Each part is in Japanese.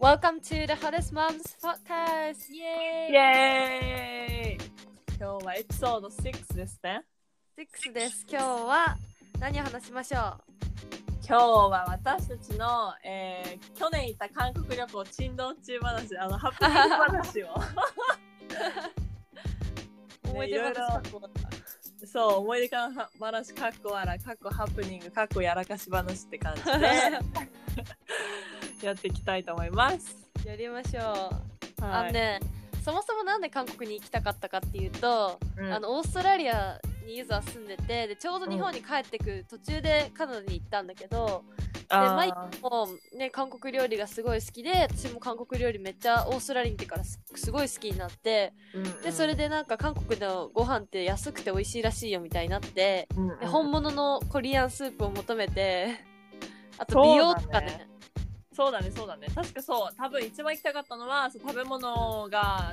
Welcome to the Hottest Moms Podcast! イエーイイエーイ今日はエピソード6ですね。!6 です。今日は何を話しましょ今日は私たちの、えー去年行った韓国旅行珍道中話、あの、ハプニング話を。う 思い出話かっこそう、思い出話、かっこわら、かっこハプニング、かっこやらかし話って感じで やっていきたいと思います。やりましょう。あはい。のね、そもそもなんで韓国に行きたかったかっていうと、うん。あのオーストラリアにユズは住んでてでちょうど日本に帰ってくる途中でカナダに行ったんだけど、であマイーもね韓国料理がすごい好きで私も韓国料理めっちゃオーストラリアに行ってからすすごい好きになってうんうん。でそれでなんか韓国のご飯って安くて美味しいらしいよみたいになってうんうんで本物のコリアンスープを求めてあと美容とかねそうだねそうだね。確かそう多分一番行きたかったのはそう食べ物が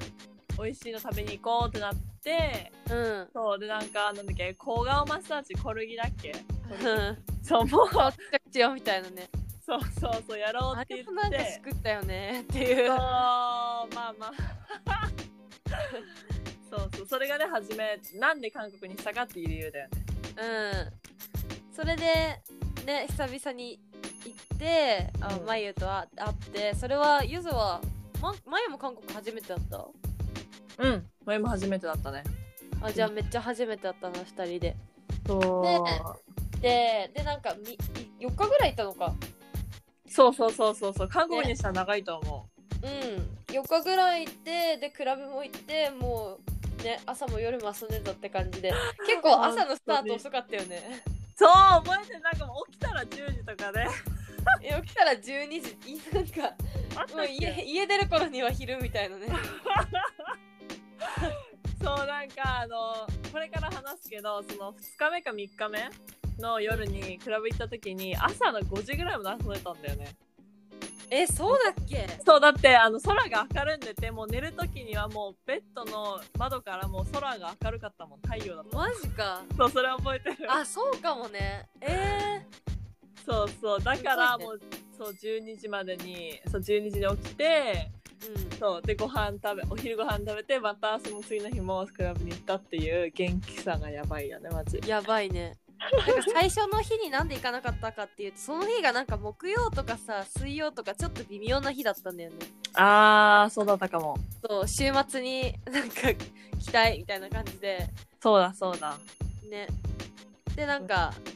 美味しいの食べに行こうってなってうん。そうでなんかなんだっけ小顔マッサージコルギだっけ？うん。そうもう顔ちっちようみたいなね。そうそうそうやろうあって言って。れもなんかしくったよねっていそううまあまあ。そうそうそれがね初めなんで韓国にしたかっていう理由だよね。うん。それでね久々に行ってあ、うん。まゆと会ってそれはゆずはままゆも韓国初めてだった？うん。前も初めてだったね。あじゃあめっちゃ初めてだったな2人で。そう。ででなんかみ4日ぐらいいたのか。そうそうそうそうそう。韓国にしたら長いと思う。ん。4日ぐらい行ってでクラブも行ってもうね朝も夜も遊んでたって感じで。結構朝のスタート遅かったよね。う そう覚えてる。なんかもう起きたら10時とかねいや起きたら12時いなんかもう家家出る頃には昼みたいなね。そうなんかあのこれから話すけどその2日目か3日目の夜にクラブ行った時に朝の5時ぐらいまで遊んでたんだよね。えそうだっけ？そうだってあの空が明るんでてもう寝る時にはもうベッドの窓からもう空が明るかったもん太陽だったマジか。そうそれ覚えてる。あそうかもね。えそうそう。だからもうそう12時までにそう12時に起きてー、そう。でご飯食べお昼ご飯食べてまたその次の日もクラブに行ったっていう元気さがやばいよねマジ。うんやばいね。なんか最初の日になんで行かなかったかっていうとその日がなんか木曜とかさ水曜とかちょっと微妙な日だったんだよね。あーそうだったかも。そう週末になんか来たいみたいな感じで。そうだそうだ、ね。でなんかうん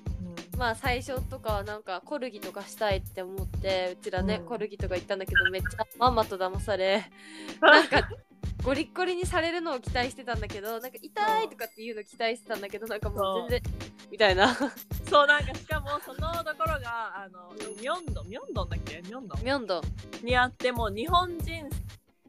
まあ最初とかはなんかコルギとかしたいって思ってうちらね、うん。コルギとか行ったんだけどめっちゃまんまと騙され なんかゴリッゴリにされるのを期待してたんだけどなんか痛いとかっていうの期待してたんだけどなんかもう全然みたいな。そうなんかしかもそのところがあのミョンドンミョンドンだっけ？ミョンド？ンミョンド。ンにあってもう日本人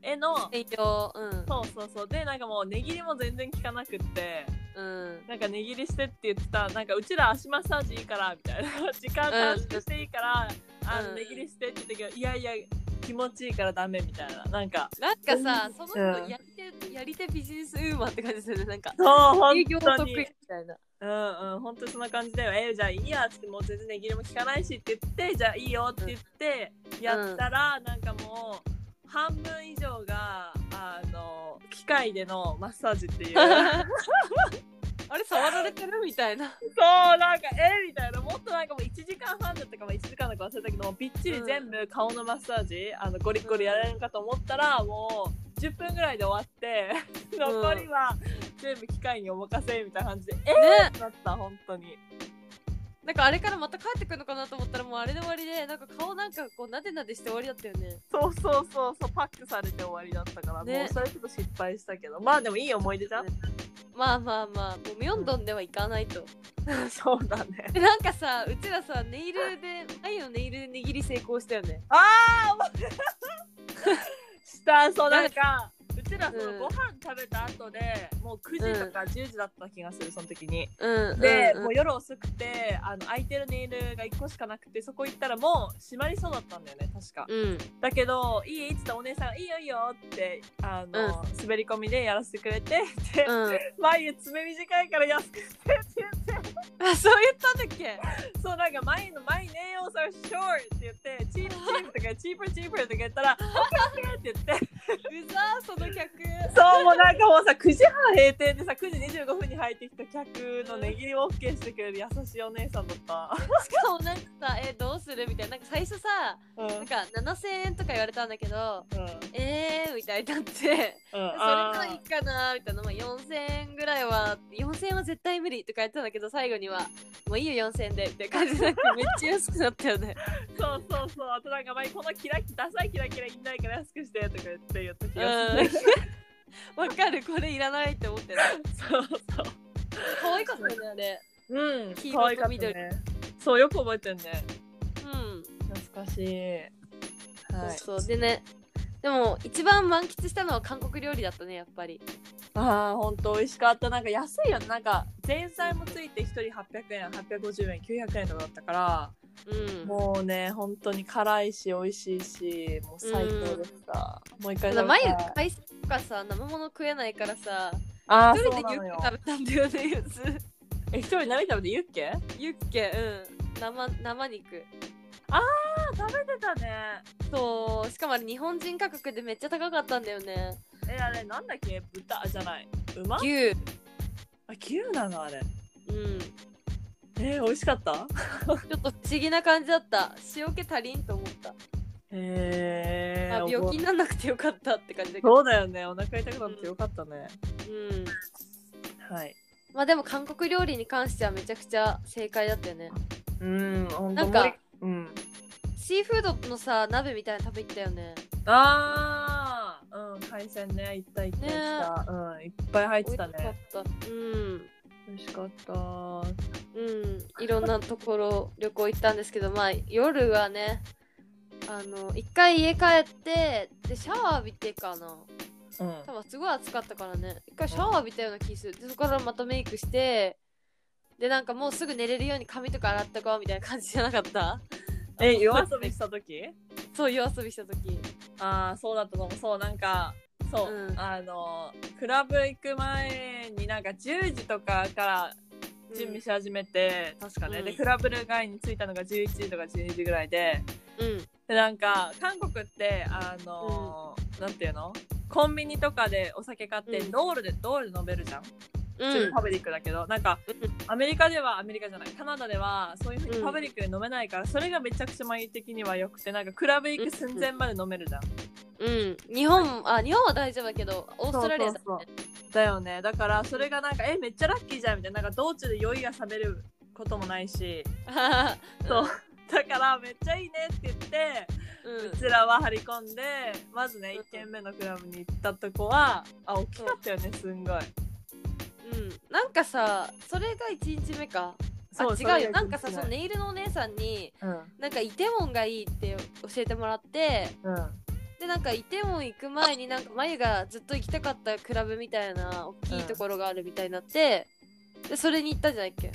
への専用うん。そうそうそう。でなんかもう値切りも全然効かなくってうん。なんか値切りしてって言ってたなんかうちら足マッサージいいからみたいな。時間短縮していいから、あうん。の値切りしてって言ったけどいやいや気持ちいいからダメみたいな。なんかなんかさその人うんやり手やり手ビジネスウーマンって感じする。ねなんかそう本営業得意みたいな。うんうん本当にそんな感じだよ。えじゃあいいやっつってもう全然値切りも効かないしって言ってじゃあいいよって言ってやったら、なんかもう半分以上があの機械でのマッサージっていう。あれ触られてるみたいな。そうなんかえみたいな。もっとなんかもう1時間半だったかも1時間だか忘れたけどもうびっちり全部顔のマッサージ、あのゴリゴリやれるかと思ったらもう10分ぐらいで終わって残りは全部機械にお任せみたいな感じで、えね。ー、なった本当になんかあれからまた帰ってくるのかなと思ったらもうあれで終わりでなんか顔なんかこうなでなでして終わりだったよね。そうそうそうそうパックされて終わりだったから、ね。もうそれちょっと失敗したけど。まあでもいい思い出じゃん、まあまあまあもうミョンドンでは行かないと、そうだね。でなんかさうちらさネイルで眉のネイルで握り成功したよね。ああ した。そうなんかうちちらそのうんご飯食べた後で、もう9時とか10時だった気がするその時に。うんで、うんもう夜遅くてあの空いてるネイルが1個しかなくてそこ行ったらもう閉まりそうだったんだよね確か。うんだけど「いい?」っつったらお姉さんが「いいよいいよ」ってあの、滑り込みでやらせてくれてで、うん眉爪短いから安くしてって言ってあそう言ったんだっけ？そうなんか眉の眉ネイル are short って言ってチープチープとかチープチープとか言ったら「オッケーオッケー」って言ってうざその客。そうもうなんかもうさ9時半閉店でさ9時25分に入ってきた客の値切りを OK してくれる優しいお姉さんだった。しかもなんかさえどうするみたいな。なんか最初さうん。なんか7000円とか言われたんだけどうん。えーみたいになって。それうんがいいかなみたいな、まあ、4000円ぐらいは4000円は絶対無理とか言ってたんだけど最後にはもういいよ4000円でって感じでなんかめっちゃ安くなったよね。そうそうそう。あとなんか前このキラキダサいキラキラいんないから安くしてとか言って言った気うんがする。わかるこれいらないって思ってるそうそう。可愛かったよねあれうん黄色と可愛かった緑ね。そうよく覚えてるね。うん懐かしい。はい。そうそうでねでも一番満喫したのは韓国料理だったねやっぱりああ本当美味しかったなんか安いよねなんか前菜もついて1人800円850円900円とかだったから、うん。もうね本当に辛いし美味しいしもう最高でした、もう一回食べた眉い海鮮とかさ生物食えないからさあー一人でユッケそうなのよ食べたんだよねゆず。え一人何食べてユッケ？ユッケうん。生生肉。あ食べてたね。そう。しかもあれ日本人価格でめっちゃ高かったんだよね。えあれなんだっけ？豚じゃない。馬？あ牛牛なのあれ。うんえー、美味しかった？ちょっと不思議な感じだった。塩気足りんと思った、へえあ病気にならなくてよかったって感じだけど。そうだよね。お腹痛くなってよかったね、うん。はい。まあでも韓国料理に関してはめちゃくちゃ正解だったよね。うんなんかうん。シーフードのさ鍋みたいなの食べ行ったよね。あーうん海鮮ね。いったいったいった、うんいっぱい入ってたね。美味しかった。うん美味しかった。うん。いろんなところ旅行行ったんですけどまあ夜はねあの一回家帰ってでシャワー浴びてかな。うん。多分すごい暑かったからね。一回シャワー浴びたような気する。でそこからまたメイクしてでなんかもうすぐ寝れるように髪とか洗ったこうみたいな感じじゃなかった？え夜遊びした時？そう夜遊びした時。ああそうだったと思うそうなんかそう、うん。あのクラブ行く前になんか10時とかから準備し始めて、確かね、うん。でクラブル街に着いたのが11時とか12時ぐらいでうん。でなんか韓国ってあのーなんていうの？コンビニとかでお酒買ってうん。ドールで、ドールで飲めるじゃん？普通うんにパブリックだけど、なんかアメリカではアメリカじゃない。カナダではそういうふうにパブリックで飲めないから、それがめちゃくちゃ前的には良くてなんかクラブ行く寸前まで飲めるじゃん、うん。日本あ日本は大丈夫だけどオーストラリアだそうねだよね。だからそれがなんかえめっちゃラッキーじゃんみたいな。なんか道中で酔いが覚めることもないし。そう。だからめっちゃいいねって言って、うん。うちらは張り込んでまずね1軒目のクラブに行ったとこはあ大きかったよねすんごい。うん、なんかさそれが1日目か。あそうそれが違うよなんかさそのネイルのお姉さんにうん。なんかイテウォンがいいって教えてもらってうんでなんかイテウォン行く前になんか眉がずっと行きたかったクラブみたいな大きいところがあるみたいになって、でそれに行ったんじゃないっけ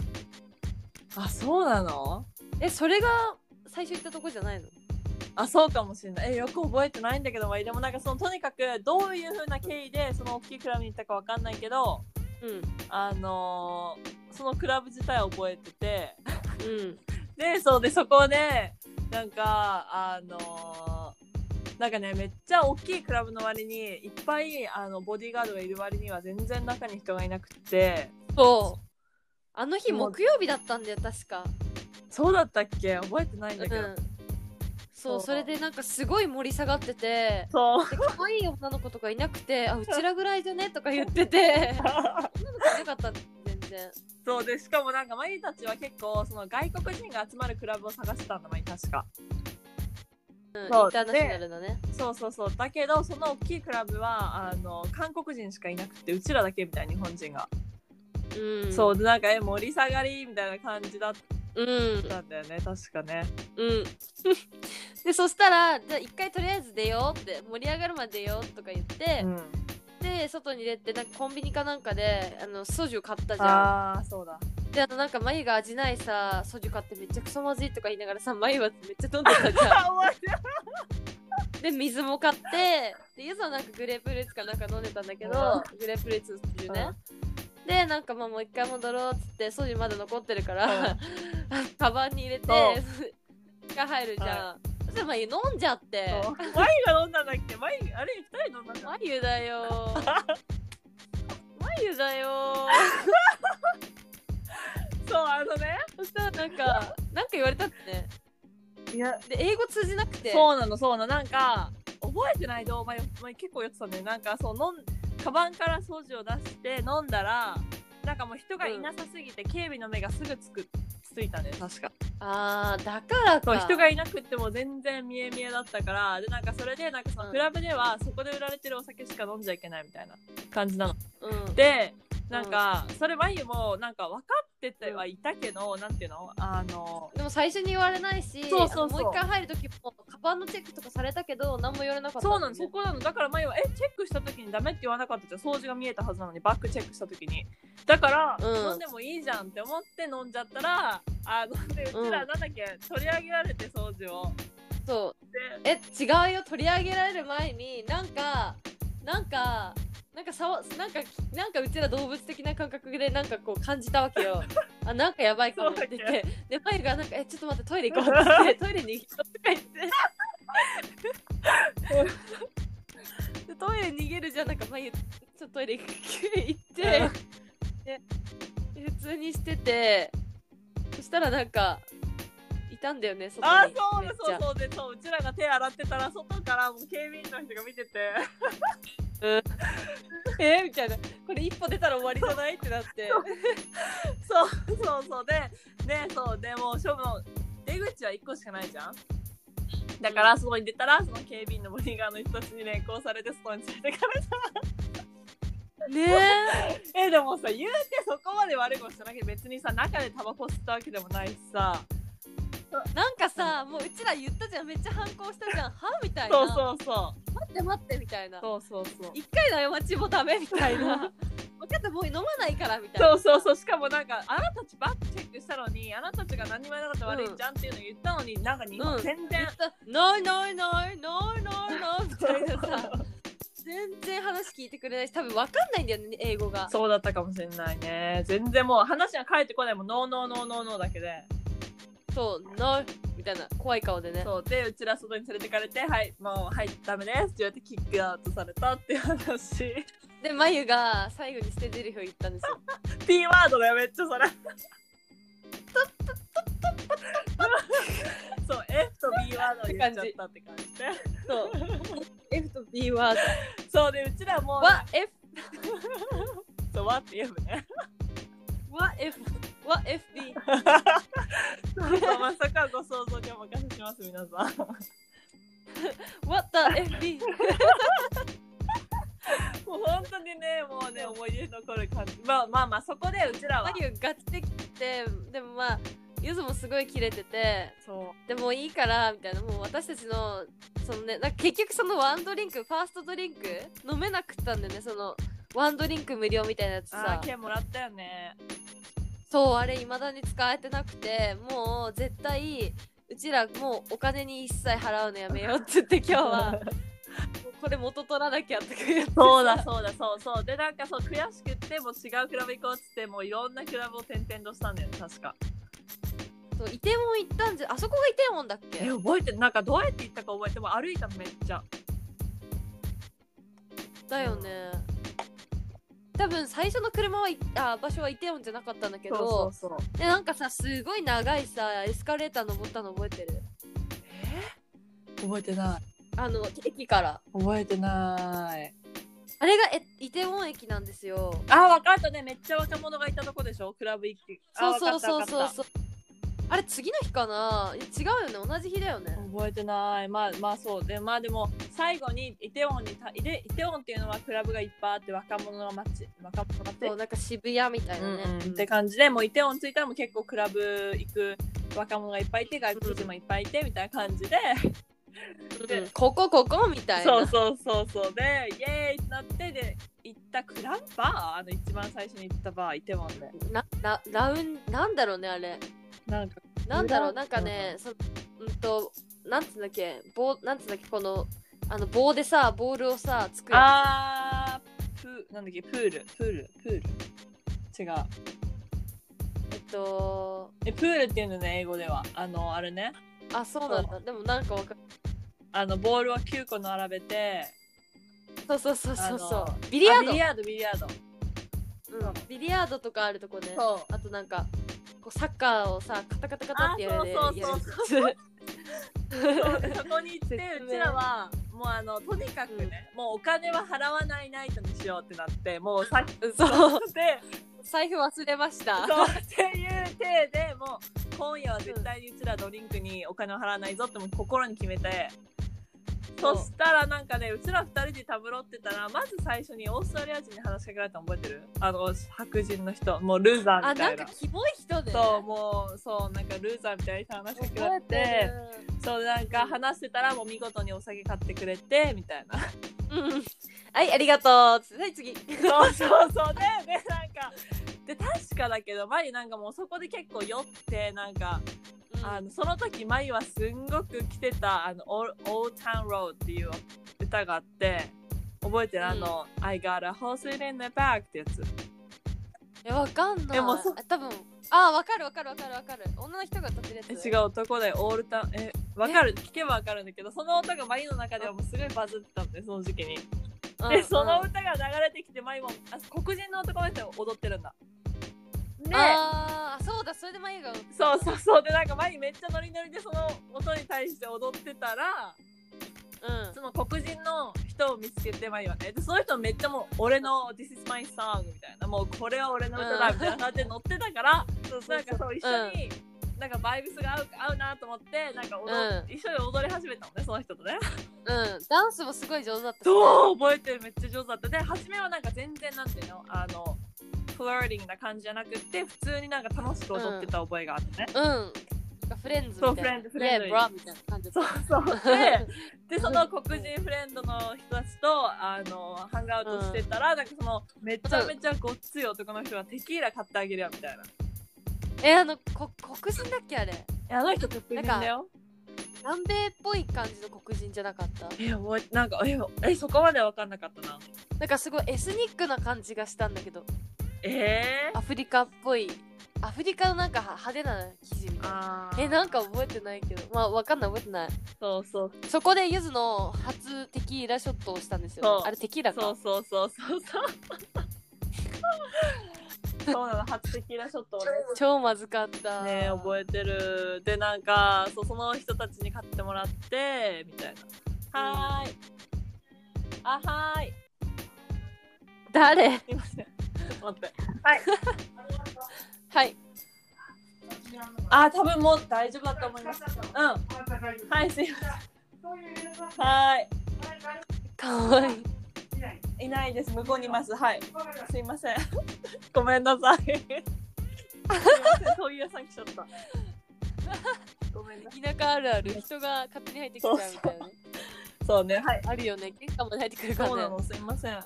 あそうなの？えそれが最初行ったとこじゃないの？あそうかもしれない。えよく覚えてないんだけどまあでもなんかそのとにかくどういう風な経緯でその大きいクラブに行ったかわかんないけどうん。あのーそのクラブ自体は覚えてて。うん。でそうでそこでなんかあのー なんかねめっちゃ大きいクラブの割にいっぱいあのボディーガードがいる割には全然中に人がいなくって。そう。あの日木曜日だったんだよ確か。そうだったっけ？覚えてないんだけど、うん。そうそれでなんかすごい盛り下がっててそう。で可愛い女の子とかいなくてあ うちらぐらいじゃね？とか言ってて。女の子いなかった全然。そうでしかもなんかマリたちは結構その外国人が集まるクラブを探してたんだマリ確かうん、インそうターナショナルのね。そうそうそう。だけどその大きいクラブはあの韓国人しかいなくてうちらだけみたい日本人が、うん。そうでなんかえ盛り下がりみたいな感じだっうん。たんだよね確かね。うん。でそしたらじゃあ一回とりあえず出ようって盛り上がるまで出ようとか言って、うん。て外に出てなんかコンビニかなんかであのソジュ買ったじゃん。ああそうだであのなんか眉が味ないさソジュ買ってめっちゃクソまずいとか言いながらさ眉はめっちゃ飲んでたじゃん。で水も買ってでゆずはなんかグレープフルーツかなんか飲んでたんだけどグレープフルーツのソジュね。でなんかまあもう一回戻ろうっつってソジュまだ残ってるから、カバンに入れてが入るじゃん、そしたら眉飲んじゃって。そう。マイが飲んだんだっけ？マイあれ二人飲んだんだ。っ眉だよ 眉だよけそうあのね。そしたらなんかなんか言われたってね。いや。で英語通じなくて。そうなのそうなの。なんか覚えてないどう前前結構やってたんだよ。なんかそう飲んカバンから掃除を出して飲んだらなんかもう人がいなさすぎて、警備の目がすぐつくついたね確か。あーだからか。そう人がいなくっても全然見え見えだったからでなんかそれでなんかそのうん。クラブではそこで売られてるお酒しか飲んじゃいけないみたいな感じなの。うん。でなんか、それマユもなんか分かっててはいたけど、なんていうの？あのでも最初に言われないしそうそうそうもう一回入る時もカバンのチェックとかされたけど何も言われなかったそうなの、そこなの。だから前は、え、チェックした時にダメって言わなかったじゃん。掃除が見えたはずなのに、バッグチェックした時に。だから、うん飲んでもいいじゃんって思って飲んじゃったら、あの、で、うちらなんだっけ、取り上げられて掃除を。そうで、え違うよ取り上げられる前になんかなんかなんかさわなんかなんかうちら動物的な感覚でなんかこう感じたわけよ。あなんかやばいかもって言って。でマイがなんかえちょっと待ってトイレ行こうって言ってトイレに行こうとか言って。でトイレ逃げるじゃんなんかマイちょっとトイレ行って。で普通にしてて。そしたらなんかいたんだよね外に。あ、そうそうそうで、そう、うちらが手洗ってたら、外からもう警備員の人が見てて、えみたいな。これ一歩出たら終わりじゃないってなって。そう。そうそうで、で、そう、でもう、しょの出口は1個しかないじゃん。だから、そこに出たら、その警備員のボディーガードの人たちに連行されて、外に連れてかれた。ね え。でもさ言うてそこまで悪いことしてなきゃ別にさ中でタバコ吸ったわけでもないしさ。えなんかさもううちら言ったじゃん。めっちゃ反抗したじゃん。は？みたいな。そうそうそう。待って待ってみたいな。そうそうそう。一回の過ちもダメみたいな。分かったもう飲まないからみたいな。そうそうそう。しかもなんかあなたたちバッグチェックしたのにあなたたちが何もなかったら悪いじゃんっていうの言ったのに、なんか日本うん。全然。言った。ないないないないないないみたいなさ。全然話聞いてくれないし多分分かんないんだよね英語が。そうだったかもしれないね。全然もう話が返ってこないもん。ノーノーノーノーノーだけでそうないみたいな怖い顔でね。そうでうちら外に連れてかれてはいもうはいダメですって言われてキックアウトされたっていう話。でまゆが最後に捨て台詞を言ったんですよ。P ワードだよめっちゃそれ。そう F と B ワードを言っちゃったって感じで。そう。F と B ワーそうでうちらもドは F そうわって F ね。は F は FB そうそうまさかご想像にお任せします皆さん。What the FB もう本当にねもうね思い出に残る感じ。まあまあまあそこでうちらは。マリュガチできて。でもまあゆずもすごいキレてて。そう。でもいいからみたいな。もう私たちのそのねなんか結局そのワンドリンクファーストドリンク飲めなくったんだよねそのワンドリンク無料みたいなやつあさー券もらったよねそうあれ未だに使えてなくてもう絶対うちらもうお金に一切払うのやめようって言って今日は。これ元取らなきゃってさ。そうだそうだそうそう。でなんかそう悔しくってもう違うクラブ行こうっつってもういろんなクラブを転々としたんだよね確か。そうイテウォン行ったんじゃあそこがイテウォンだっけ？え覚えてなんかどうやって行ったか覚えても歩いたのめっちゃ。だよね多分最初の車はいあ場所はイテウォンじゃなかったんだけどそうそうそう。でなんかさすごい長いさエスカレーター登ったの覚えてる？覚えてない。あの駅から。覚えてない。あれがえイテウォン駅なんですよ。あ分かった。ねめっちゃ若者がいたとこでしょ？クラブ行きそうそうそうあそうそうあれ次の日かな？え違うよね。同じ日だよね。覚えてない。まあまあそう。でまあでも最後にイテウォンにたイテイテウォンっていうのはクラブがいっぱいあって若者の街。若者の街。そうなんか渋谷みたいなね、うんうん。って感じでもうイテウォン着いたらもう結構クラブ行く若者がいっぱいいて外国人もいっぱいいてみたいな感じで。うん。ここここみたいな。そうそうそうそう。でイエーイってなってで行ったクラブバー？あの一番最初に行ったバーイテモンで。ななラウンなんだろうねあれなんかなんだろう裏なんかねそうんとなんつうんだっけ棒なんつうんだっけこのあの棒でさボールをさ作るあープなんだっけプールプールプール。違う。えっとえプールっていうのね英語では。あのあれね。あそうなんだ。でもなんかわかあのボールを9個並べてそうそうそうそうそあのうビリヤード。あビリヤードビリヤード。うん、ビリヤードとかあるとこね。そう。あとなんかこうサッカーをさカタカタカタってやるあそうそうそうやるそう。でそこに行ってうちらはもうあのとにかくね、もうお金は払わないナイトにしようってなってもうさそう。で財布忘れました。そうっていう体でもう今夜は絶対にうちらドリンクにお金を払わないぞってもう心に決めてそしたらなんかねうちら二人でたぶろってたらまず最初にオーストラリア人に話しかけられたの覚えてる？あの白人の人。もうルーザーあなみたいな。んかキモい人で。そうもうそうなんかルーザーみたいな人話しかけられてそうなんか話してたらもう見事にお酒買ってくれてみたいな。うん。はいありがとう。はい次。そうそうそう。ででなんかで確かだけどマリなんかもうそこで結構酔ってなんかあのその時マイはすんごく来てた「あの Old Old Town Road」っていう歌があって覚えてる、あの「I got a horse in the back」ってやつ。えわかんない。でもそあ多分あわかるわかるわかるわかる。女の人が歌ってるやつ。え違う男でオールタウンえわかる聞けばわかるんだけどその歌がマイの中ではもうすごいバズってたんでその時期に。うんでそのうん歌が流れてきてマイもあ黒人の男の人が踊ってるんだ。であーそうだそれで眉がそうそうそう。でなんかマイめっちゃノリノリでその音に対して踊ってたらうん。その黒人の人を見つけてマイはね。でその人めっちゃもう俺の This is my song みたいな。もうこれは俺の歌だうん。みたいな感じで乗ってたから、そうなんかそう一緒に、なんかバイブスが合う合うなと思ってなんか踊、うん。一緒に踊り始めたのねその人とね。うん。ダンスもすごい上手だったそう覚えてる。めっちゃ上手だった。で初めはなんか全然なんていうのあのフローディングな感じじゃなくて普通になんか楽しく踊ってた覚えがあってね、うん。なんかフレンズみたいな。そうフレンドフレンド Yeah, bro みたいな感じそうそう。でで その黒人フレンドの人たちとあのハンガウトしてたら、なんかそのめちゃめちゃごっつい男の人がテキーラ買ってあげるよみたいな。えあのこ黒人だっけあれ？えあの人黒人だよ。南米っぽい感じの黒人じゃなかった？え覚えなんかええそこまで分かんなかったな。なんかすごいエスニックな感じがしたんだけどえー、アフリカっぽい。アフリカのなんか派手な生地みたいな。えなんか覚えてないけど。まあわかんない覚えてない。そうそう。そこでゆずの初テキーラショットをしたんですよ、あれテキーラか？そうそうそうそうそう。そうなの初テキーラショットをね。超まずかった。ね覚えてる。でなんかそうその人たちに買ってもらってみたいな。はーい。あはーい。誰？すいません待って。はい。はい。あ多分もう大丈夫だと思います。うん。はいすいません。はかわいい。ーいいないです。向こうにいます。はい。すいません。ごめんなさい。そういう屋さん来ちゃったごめんな田舎あるある。人が勝手に入ってきちゃうみたいなね。そうね。はい。あるよね。玄関まで入ってくるからね。そうなの。すいません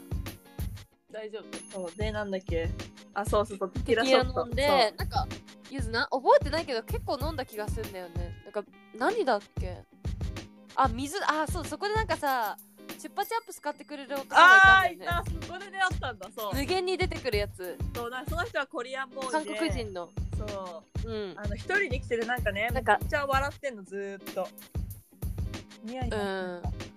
大丈夫。そうでなんだっけ？あそうそうそうテキラショット。ラ飲んでなんかゆずな？覚えてないけど結構飲んだ気がするんだよね。なんか何だっけ？あ水あそうそこでなんかさチュッパチャップス買ってくれる男がいいたんだよね。た。そこで出会ったんだ。そう。無限に出てくるやつ。そうなその人はコリアンボーイで。韓国人の。そう。うん。あの一人で来ててなんかねなんかめっちゃ笑ってんのずーっと。ニヤニヤうん。え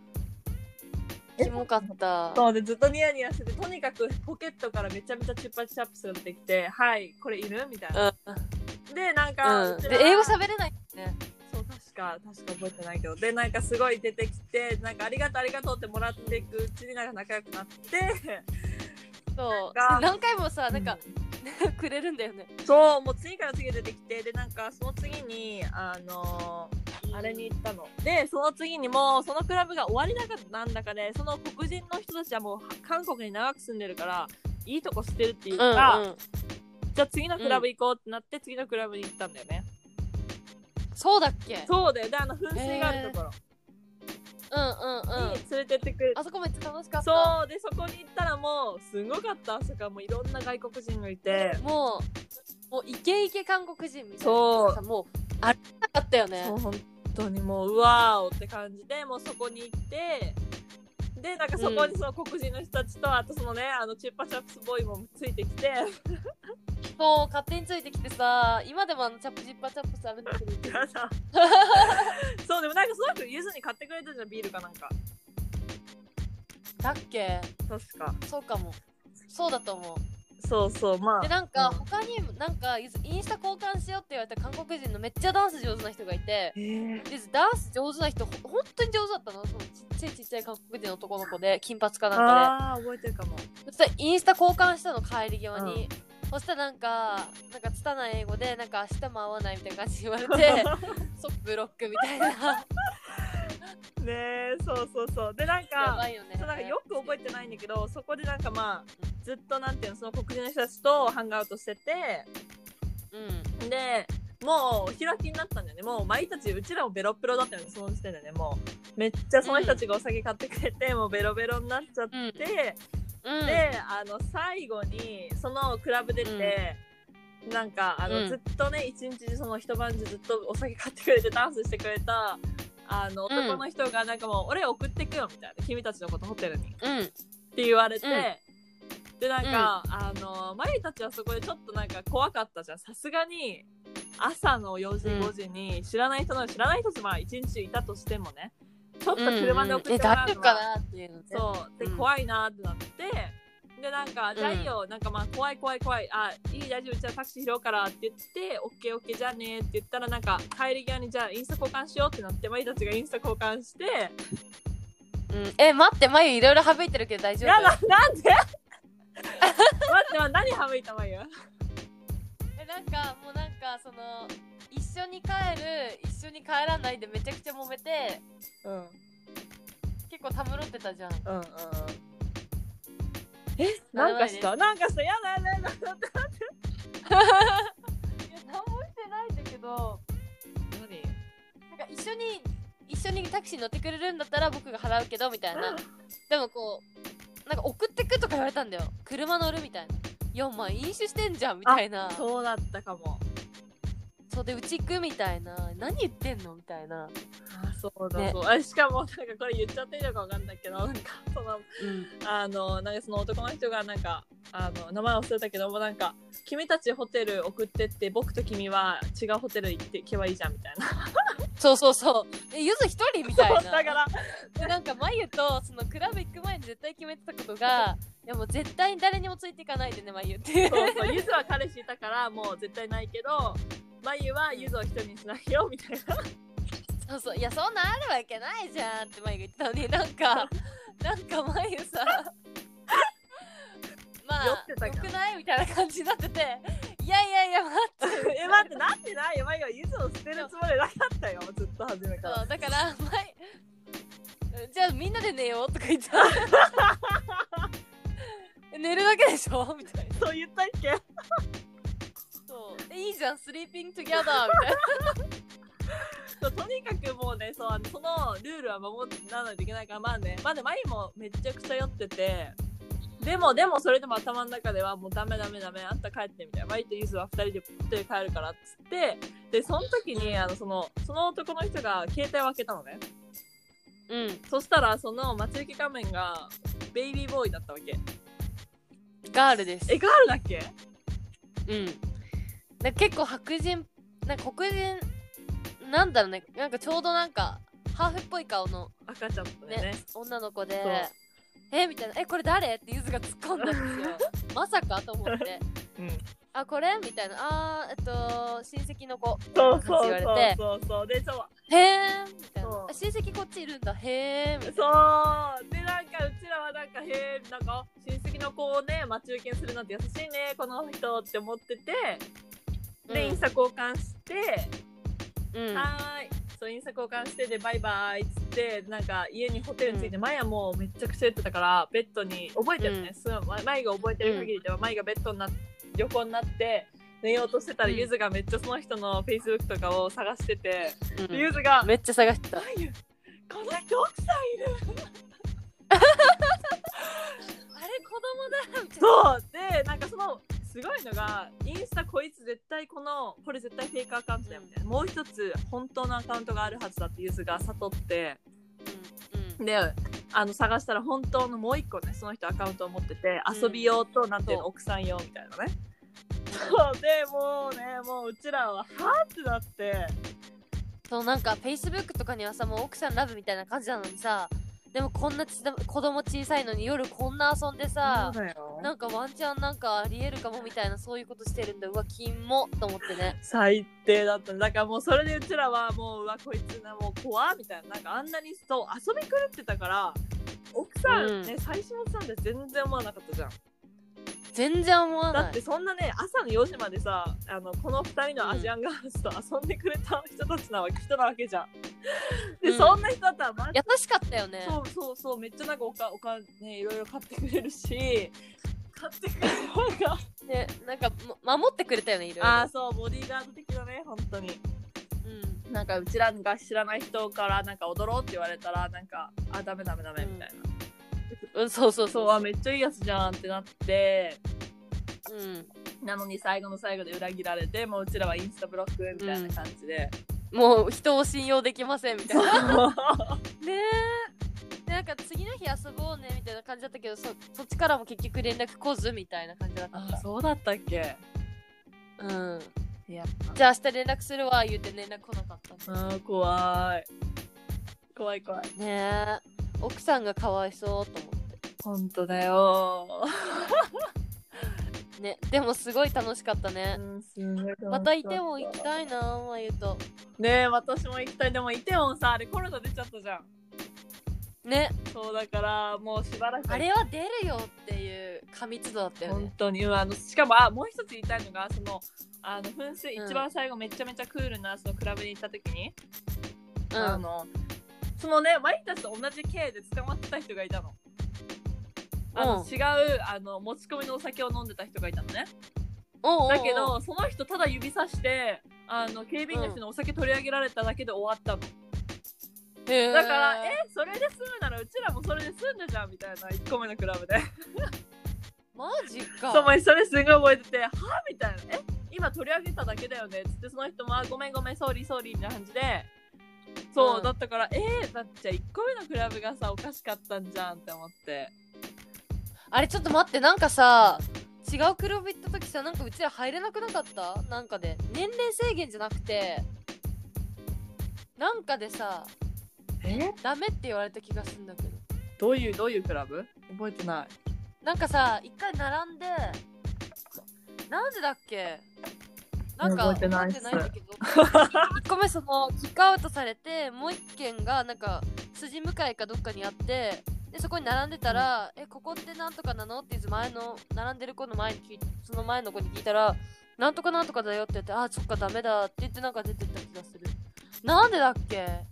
キモかった。そうでずっとニヤニヤしててとにかくポケットからめちゃめちゃチュッパチャップスが出てきて「はいこれいる?」みたいな、でなんか、うん、で英語喋れないね。そう確か確か覚えてないけど。でなんかすごい出てきてなんかありがとうありがとうってもらっていくうちになんか仲良くなって。そう。が何回もさなんか、くれるんだよね。そうもう次から次へ出てきてでなんかその次にあのーあれに行ったの。でその次にもそのクラブが終わりだかなんだかでその黒人の人たちはもう韓国に長く住んでるからいいとこ知ってるっていううんか、うんじゃあ次のクラブ行こうってなって、次のクラブに行ったんだよね。そうだっけ？そうだよ。であの噴水があるところ、うんうんうん。に連れてってくれて、あそこめっちゃ楽しかった。そう。でそこに行ったらもうすごかった。あそこはもういろんな外国人がいて。もうもうイケイケ韓国人みたいな。そう。さもうありなかったよね。そう本当にもううわーおって感じでもうそこに行ってでなんかそこにその黒人の人たちと、あとそのねあのチュッパチャップスボーイもついてきて。そう勝手についてきてさ今でもあのチャップジッパチャップ食べてくるやだ そう。でもなんかその人ゆずに買ってくれたじゃんビールかなんか。だっけ？確か。そうかも。そうだと思うそうそうまあ。でなんかうん。他にもなんかインスタ交換しようって言われた韓国人のめっちゃダンス上手な人がいてえ。ーでダンス上手な人ほ本当に上手だったのそのちっちゃいちっちゃい韓国人の男の子で金髪かなんかあー覚えてるかも。でそしたらインスタ交換したの帰り際に、そしたらなんかなんか拙い英語でなんか明日も会わないみたいな感じで言われて 即ブロックみたいなねえそうそうそう。でなんやかばいよね。そうなんかよく覚えてないんだけどそこでなんかまあずっとなんていうのその黒人の人たちとハングアウトしててうん。でもう開きになったんだよね。もう毎日うちらもベロッベロだったよねその時点でね。もうめっちゃその人たちがお酒買ってくれて、もうベロベロになっちゃって、うん。うん。であの最後にそのクラブ出て、なんかあの、うん。ずっとね一日中その一晩中ずっとお酒買ってくれてダンスしてくれたあのうん。男の人がなんかもう、俺送ってくよみたいな君たちのことホテルに。っうん。て言われて、うん。でなんか、あのマユたちはそこでちょっとなんか怖かったじゃん。さすがに朝の4時うん5時に知らない人の知らない人たちまあ一日いたとしてもねちょっとうん車で送ってえもらうのは大丈夫かなっていうのねそう。で、うん。怖いなってなってでなんか、じゃあいいよなんかまあ怖い怖い怖いあいい大丈夫じゃあタクシー拾うからって言ってオッケーオッケーじゃあねって言ったらなんか帰り際にじゃあインスタ交換しようってなってマイたちがインスタ交換してうん、え待って眉いろいろ省いてるけど大丈夫？やだなんで？待ってま何省いたマユ えなんかもうなんかその一緒に帰る一緒に帰らないでめちゃくちゃ揉めてうん。うん結構たむろってたじゃんうんうんえなんかしたなんかしたやだやだ。やだ待って待っていや何もしてないんだけど。何？なんか一緒に一緒にタクシー乗ってくれるんだったら僕が払うけどみたいな。でもこうなんか送ってくとか言われたんだよ。車乗るみたいな。いやお前飲酒してんじゃんみたいな。そうそうだったかも。でうち行くみたいな。何言ってんの？みたいな。あそうだねそう、あしかもなんかこれ言っちゃっていいのかわかんないけどなんかそのうん。あのなんかその男の人がなんかあの名前忘れたけどもなんか君たちホテル送ってって僕と君は違うホテル行って行けばいいじゃんみたいな。そうそうそう。えゆず一人みたいな。だから。でなんかまゆとそのクラブ行く前に絶対決めてたことが いやもう絶対に誰にもついていかないでねまゆってそうそう。ゆずは彼氏いたからもう絶対ないけどまゆはゆずを一人にしないよみたいなそうそういやそんなんあるわけないじゃんってまゆが言ってたのになんか なんかまゆさ まあ酔ってたか。よくないみたいな感じになってていやいやいや待って。え待ってなってないよ。まゆはゆずを捨てるつもりなかったよ。ずっと初めから。そうだからまゆじゃあみんなで寝ようとか言って寝るだけでしょ？みたいな。そう言ったっけ？そう。えいいじゃん。スリーピングトゥギャダーみたいなとにかくもうねそうあのそのルールは守らないといけないからまあねまあねまゆもめちゃくちゃ酔っててでもでもそれでも頭の中ではもうダメダメダメあんた帰ってみたいな。マイとユズは2人でホテル帰るからっつってでその時にあのそのその男の人が携帯を開けたのね。うん。そしたらその待ち受け画面がベイビーボーイだったわけ。ガールです。えガールだっけ？うん。で結構白人なんか黒人なんだろうね。なんかちょうどなんかハーフっぽい顔の赤ちゃんだねよね。女の子でそう。えみたいな「えこれ誰?」ってゆずが突っ込んだんですよ。まさかと思って。うん「あこれ?」みたいな「あーえっと親戚の子」そうそうそうそうそう。でそう。へえみたいな。そう。あ親戚こっちいるんだ。へえみたいな。そう。でなんかうちらはなんかへえなんか親戚の子をね待ち受けにするなんて優しいねこの人って思ってて。で、うん。インスタ交換して、うん。はーい。そうインスタ交換してでバイバイっつってなんか家にホテルに着いて、マヤもめちゃくちゃ言ってたからベッドに覚えてるね、うん。すマイが覚えてる限りでは、マイがベッドにな横になって寝ようとしてたら、うん。ゆずがめっちゃその人のフェイスブックとかを探してて、うん。でゆずがめっちゃ探してた。この人奥さんいる。あれ子供だ。みたいなそう。でなんかそのすごいのがインスタこいつ絶対このこれ絶対フェイクアカウントだよみたいな。もう一つ本当のアカウントがあるはずだってユーズが悟って。うんであの探したら本当のもう一個ねその人アカウントを持ってて遊び用となんていうの奥さん用みたいなね。そう。でもうねもううちらははーってなって。そうなんか Facebook とかにはさもう奥さんラブみたいな感じなのにさでもこんなちだ子供小さいのに夜こんな遊んでさそうだよなんかワンチャンなんかありえるかもみたいなそういうことしてるんだ。うわ金もと思ってね。最低だっただからもうそれでうちらはもううわこいつなもう怖っみたいな。なんかあんなにそう遊び狂ってたから奥さんね、うん。最初のさんって全然思わなかったじゃん。全然思わだない。ってそんなね朝の4時までさあのこの2人のアジアンガールズと遊んでくれた人たちなわけ人なわけじゃん。で、うん。そんな人だったらマジ優しかったよね。そうそうそうめっちゃなんかおかおかねいろいろ買ってくれるし買ってくれるねなんかも守ってくれたよねいろいろ。ああそうボディーガード的だね本当に。うん。なんかうちらが知らない人からなんか踊ろうって言われたらなんかあダメダメダメみたいな、うん、そうそうそそう。うあめっちゃいいやつじゃんってなって。うん、なのに最後の最後で裏切られてもううちらはインスタブロックみたいな感じで、もう人を信用できませんみたいな。ねえ。でなんか次の日遊ぼうねみたいな感じだったけどそそっちからも結局連絡来ずみたいな感じだった。あそうだったっけ？うん。いやじゃあ明日連絡するわ言うて連絡来なかったあー怖い。怖い怖い。ねえ。奥さんがかわいそうと思って。本当だよね。でもすごい楽しかったね。う、んすごい楽しかった。またいても行きたいなまゆと。ねえ私も行きたい。でもイテウォンさあれコロナ出ちゃったじゃん。ね。そうだからもうしばらく。あれは出るよっていう過密度だったよ本ね当に。うんあのしかもあもう一つ言いたいのがそのあの噴水、うん一番最後めちゃめちゃクールなそのクラブに行った時に、うん。あのそのねマイたちと同じ系で捕まってた人がいたの。あのうん違うあの持ち込みのお酒を飲んでた人がいたのね。おうおうおう。だけどその人ただ指さしてあの警備員の人にお酒取り上げられただけで終わったの、へーだからえそれで済むならうちらもそれで済んだじゃんみたいな1個目のクラブで。マジか。そう、まあそれすごい覚えてて、はみたいな。え今取り上げただけだよね？っつって、その人も、あごめんごめん、ソーリーソーリーみたいな感じで、そう、うん。だったから、えー、だってじゃあ1個目のクラブがさ、おかしかったんじゃんって思って。あれちょっと待ってなんかさ違うクラブ行った時さなんかうちら入れなくなかった？なんかで。年齢制限じゃなくてなんかでさえ？ダメって言われた気がするんだけど。どういう、どういうクラブ？覚えてない。なんかさ一回並んでなんでだっけ？なんか覚えてないんだけど。1個目そのキックアウトされてもう1軒がなんか筋向かいかどっかにあってでそこに並んでたら「えここってなんとかなの?」って前の並んでる子の前に聞いその前の子に聞いたら「なんとかなんとかだよ」って言って「あそっかダメだ」って言ってなんか出てった気がする。なんでだっけ？え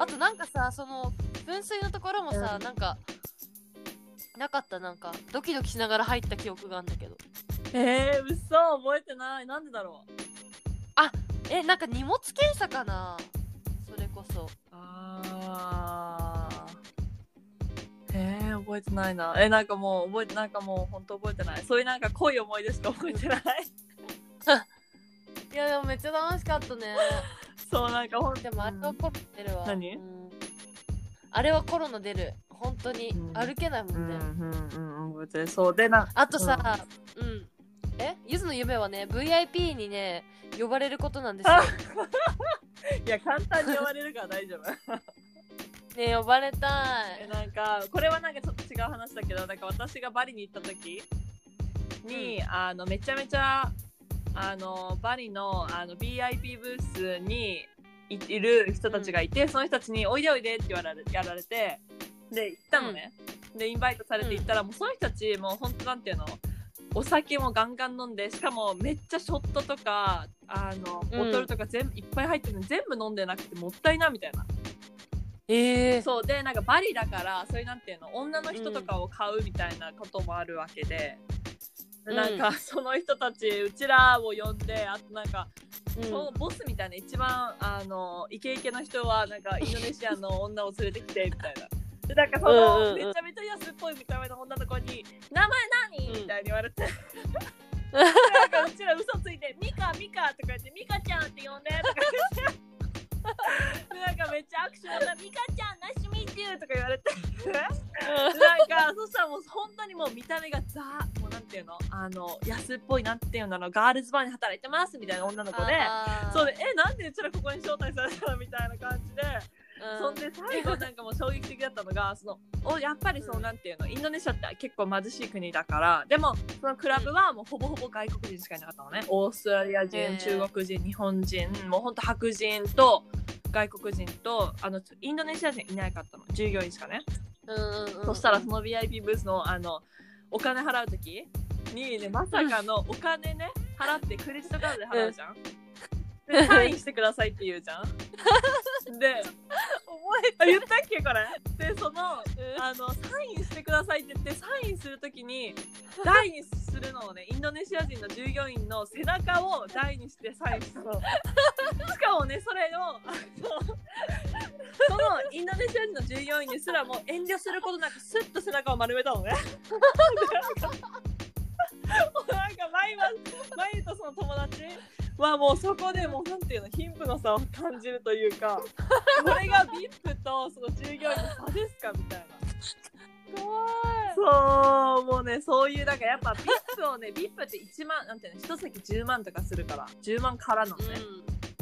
あとなんかさその噴水のところもさ、うん。なんかなかった？なんかドキドキしながら入った記憶があるんだけど。ー、えー、嘘覚えてない。なんでだろう？えなんか荷物検査かな？それこそ。あー。えー、覚えてないな。え、なんかもう、覚えて、なんかもう、本当覚えてない。そういうなんか濃い思い出しか覚えてない。いやでもめっちゃ楽しかったね。そう、なんかほんでもあれはコロナ出るわ、何？うん。あれはコロナ出る。本当にうん。歩けないもんね、うんうんうん覚えてる。そうでなあとさうん、え？ゆずの夢はね VIP にね呼ばれることなんですよ。いや簡単に言われるから大丈夫ね呼ばれたい。えなんかこれはなんかちょっと違う話だけどなんか私がバリに行った時に、あのめちゃめちゃあのバリのあの VIP ブースにいいる人たちがいて、その人たちに「おいでおいで」って言われやられてで行ったのね、でインバイトされて行ったら、もうその人たちもう本当なんていうの？お酒もガンガン飲んでしかもめっちゃショットとかあのボトルとか全部、いっぱい入ってるのに全部飲んでなくてもったいなみたいなええそうでなんかバリだからそういうなんていうの女の人とかを買うみたいなこともあるわけで、うん。なんかその人たちうちらを呼んであとなんかうん。そのボスみたいな一番あのイケイケな人はなんか インドネシアの女を連れてきてみたいな。でなんかその、めちゃめちゃ安っぽい見た目の女の子に「名前何?」うん。みたいに言われて。なんかうちら嘘ついて「ミカミカ」とか言って「ミカちゃん」って呼んでとか言って。でなんかめっちゃ握手をな「ミカちゃんナイスミーティー」とか言われて。なんかそしたらもう本当にもう見た目がザもうなんていうの？あの安っぽいなんていうのガールズバーに働いてますみたいな女の子で。そうでえなんでうちらここに招待されたの？みたいな感じで、うんそんで最後なんかもう衝撃的だったのがそのおやっぱりそのなんていうの？インドネシアって結構貧しい国だからでもそのクラブはもうほぼほぼ外国人しかいなかったのね。オーストラリア人、中国人日本人もうほんと白人と外国人とあのインドネシア人いなかったの。従業員しかね、うんうんうん。そしたらその VIP ブースのあのお金払う時にねまさかのお金ね払ってクレジットカードで払うじゃん。でサインしてくださいって言うじゃん。であ言ったっけこれ？でそのあのサインしてくださいって言ってサインするときに 台にするのをねインドネシア人の従業員の背中を台にしてサインしたの。しかもねそれをそのインドネシア人の従業員にすらも遠慮することなくスッと背中を丸めたのね。なんかマイはマイとその友達はもうそこでもうなんていうの貧富の差を感じるというか これが VIP とその従業員の差ですかみたいな。怖い。そうもうねそういうなんかやっぱ VIP をね VIP って1万なんていうの一席10万とかするから10万からのね、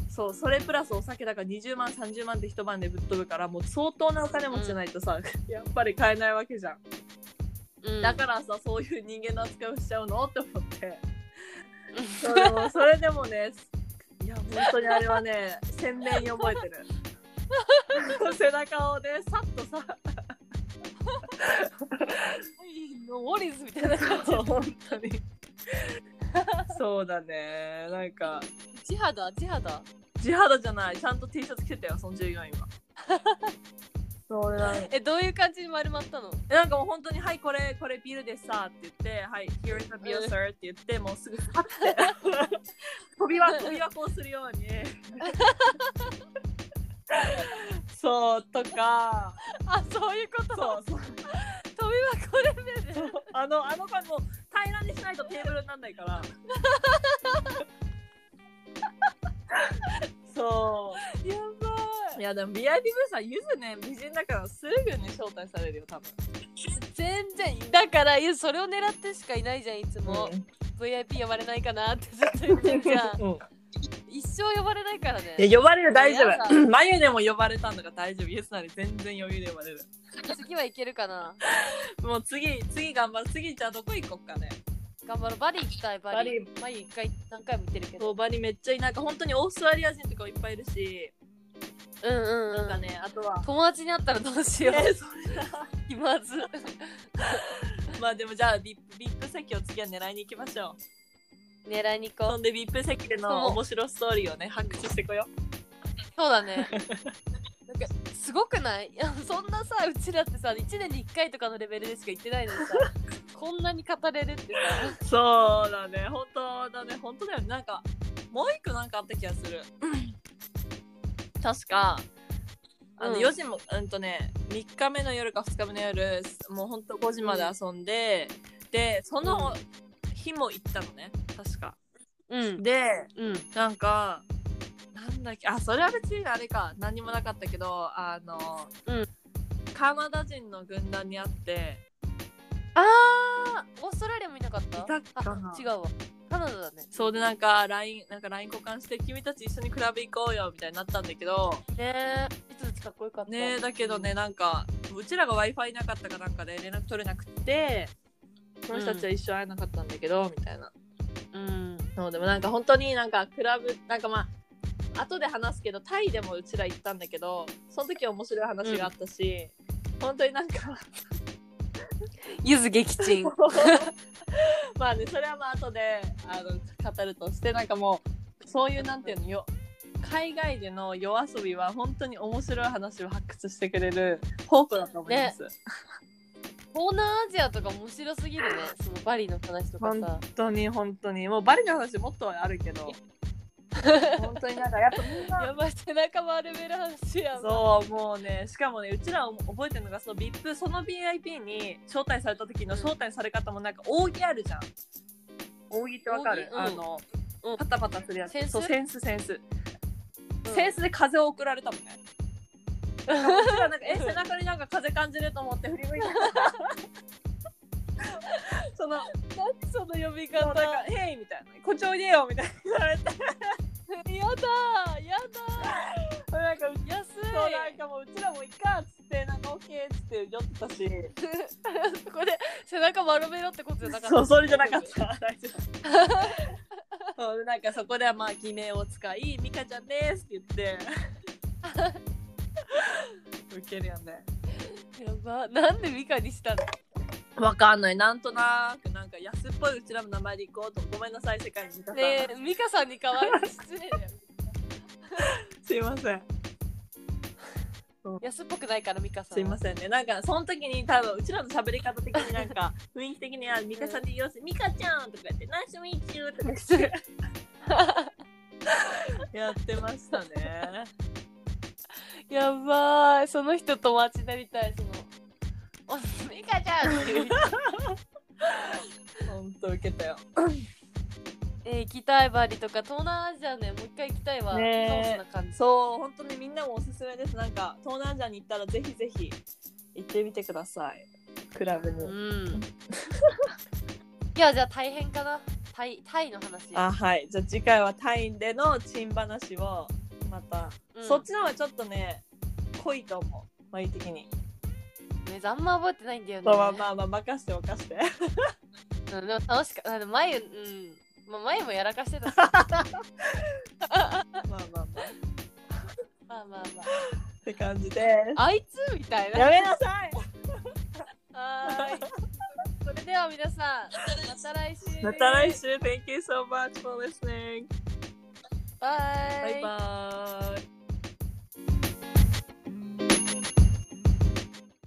そうそれプラスお酒だから20万30万って一晩でぶっ飛ぶからもう相当なお金持ちじゃないとさ、やっぱり買えないわけじゃんうん。だからさそういう人間の扱いをしちゃうの？って思って。そそれでもねいや本当にあれはね鮮明に覚えてる。背中をねさっとさ。ノーリズみたいな感じ。本当に。そうだね。なんか地肌地肌地肌じゃない。ちゃんと T シャツ着てたよその従業員はそうだねえどういう感じに丸まったの？えなんかもう本当に「はいこれこれビールですさ」って言って「はい here is a beer うん sir」って言ってもうすぐて飛びは飛び箱をするように。そうとか。あそういうこと？そうそう。飛び箱レベルそう。あのあの感じも平らにしないとテーブルになんないから。そういやでも VIP ブースはゆずね美人だからすぐに招待されるよ多分。全然だからいやそれを狙ってしかいないじゃんいつも、VIP 呼ばれないかなってずっと言ってるじゃん。うん。一生呼ばれないからね。いや呼ばれる大丈夫。眉でも呼ばれたんだから大丈夫。イエスなら全然余裕で呼ばれる。次はいけるかな。もう次次頑張る。次じゃあどこ行こっかね。頑張ろう。バリ行きたいバリ。バ前一回何回も行ってるけど。バリめっちゃいい。なんか本当にオーストラリア人とかもいっぱいいるし、うんうんうん。なんかねあとは。友達に会ったらどうしよう。えそれだ気まず。まあでもじゃあビップビップ席を次は狙いに行きましょう。狙いに行こう。んそでビップ席での面白ストーリーをね発掘してこよそうだね。なんかすごくない？いやそんなさうちらってさ1年に1回とかのレベルでしか行ってないのにさ こんなに語れるってうそうだね。本当だね。本当だよね。なんかもう一個なんかあった気がする確か。あのうん。4時もうんとね3日目の夜か2日目の夜もうほんと5時まで遊んで、でその日も行ったのね確か。さうん。でうん。なんかなんだっけあそれは別にあれか何もなかったけどあの、うん。カナダ人の軍団に会ってあーオーストラリアもいなかった？いたかな。あ違うわカナダだね。そうでなんか LINE なんか LINE 交換して君たち一緒にクラブ行こうよみたいになったんだけど。ねえいつたちかっこよかった。ねだけどねなんかうちらが w i f i なかったかなんかで連絡取れなくてその人たちは一生会えなかったんだけど、みたいな。うん。そうでもなんか本当になんかクラブなんかまあ後で話すけどタイでもうちら行ったんだけどその時は面白い話があったし、本当になんかゆず撃沈 まあねそれはまあ後であの語るとしてなんかもうそういうなんていうのよ海外での夜遊びは本当に面白い話を発掘してくれる宝庫だと思います、東南アジアとか面白すぎるね。そのバリの話とか本さ当に本当に。もうバリの話もっとあるけど 本当になんかやっぱみんなやばい背中丸める話やそうもうねしかもねうちら覚えてるのがその VIP その VIP に招待された時の招待され方もなんか扇あるじゃん。扇ってわかる、扇うんあの、うん。パタパタするやつ。扇子？そうセンスセンス、うん。センスで風を送られたもんね。なんかえ 背中になんか風感じると思って振り向いて その何その呼び方？そうなんか「ヘイ!」みたいな「こっちおいでよ」みたいな言われて やだやなんか安い。そうなんかもううちらもいいかっつってなんかオッケーっつって酔ってたし。そこで背中丸めろってことじゃなかった。そうそれじゃなかった。大丈夫。そうでなんかそこではまあ偽名を使い「ミカちゃんです」って言って。ウケるよね。やば。なんでミカにしたの？わかんない。なんとなくなんか安っぽいうちらの名前で行こうと。ごめんなさい世界にねえミカさんに代わりに失礼。だよすいません。安っぽくないからミカさんすいませんね。なんかその時に多分うちらの喋り方的になんか雰囲気的にはミカさんで言うし「ミカちゃん」とか言って「ナイスミーチュー」とか言って。やってましたね。やばい。その人友達になりたいそのおミカちゃんって言う。ほんとウケたよ。えー行きたいバリとか東南アジアねもう一回行きたいわ、ねな感じ。そう本当にみんなもおすすめです。なんか東南アジアに行ったらぜひぜひ行ってみてください。クラブに、うん。いやじゃあ大変かな。タイタイの話。あはい。じゃあ次回はタイでのチン話をまた、うん。そっちの方がちょっとね濃いと思う。マリ的に、ねあんま覚えてないんだよねまあまあまあ任して任してうん、でも楽しかった。前、うん。まあ、前もやらかしてたし。ま まあまあまああまあまあ。って感じですあいつみたいな。やめなさいはーい。それでは皆さん、また来週。また来週 Thank you so much for listening バイバイバーイ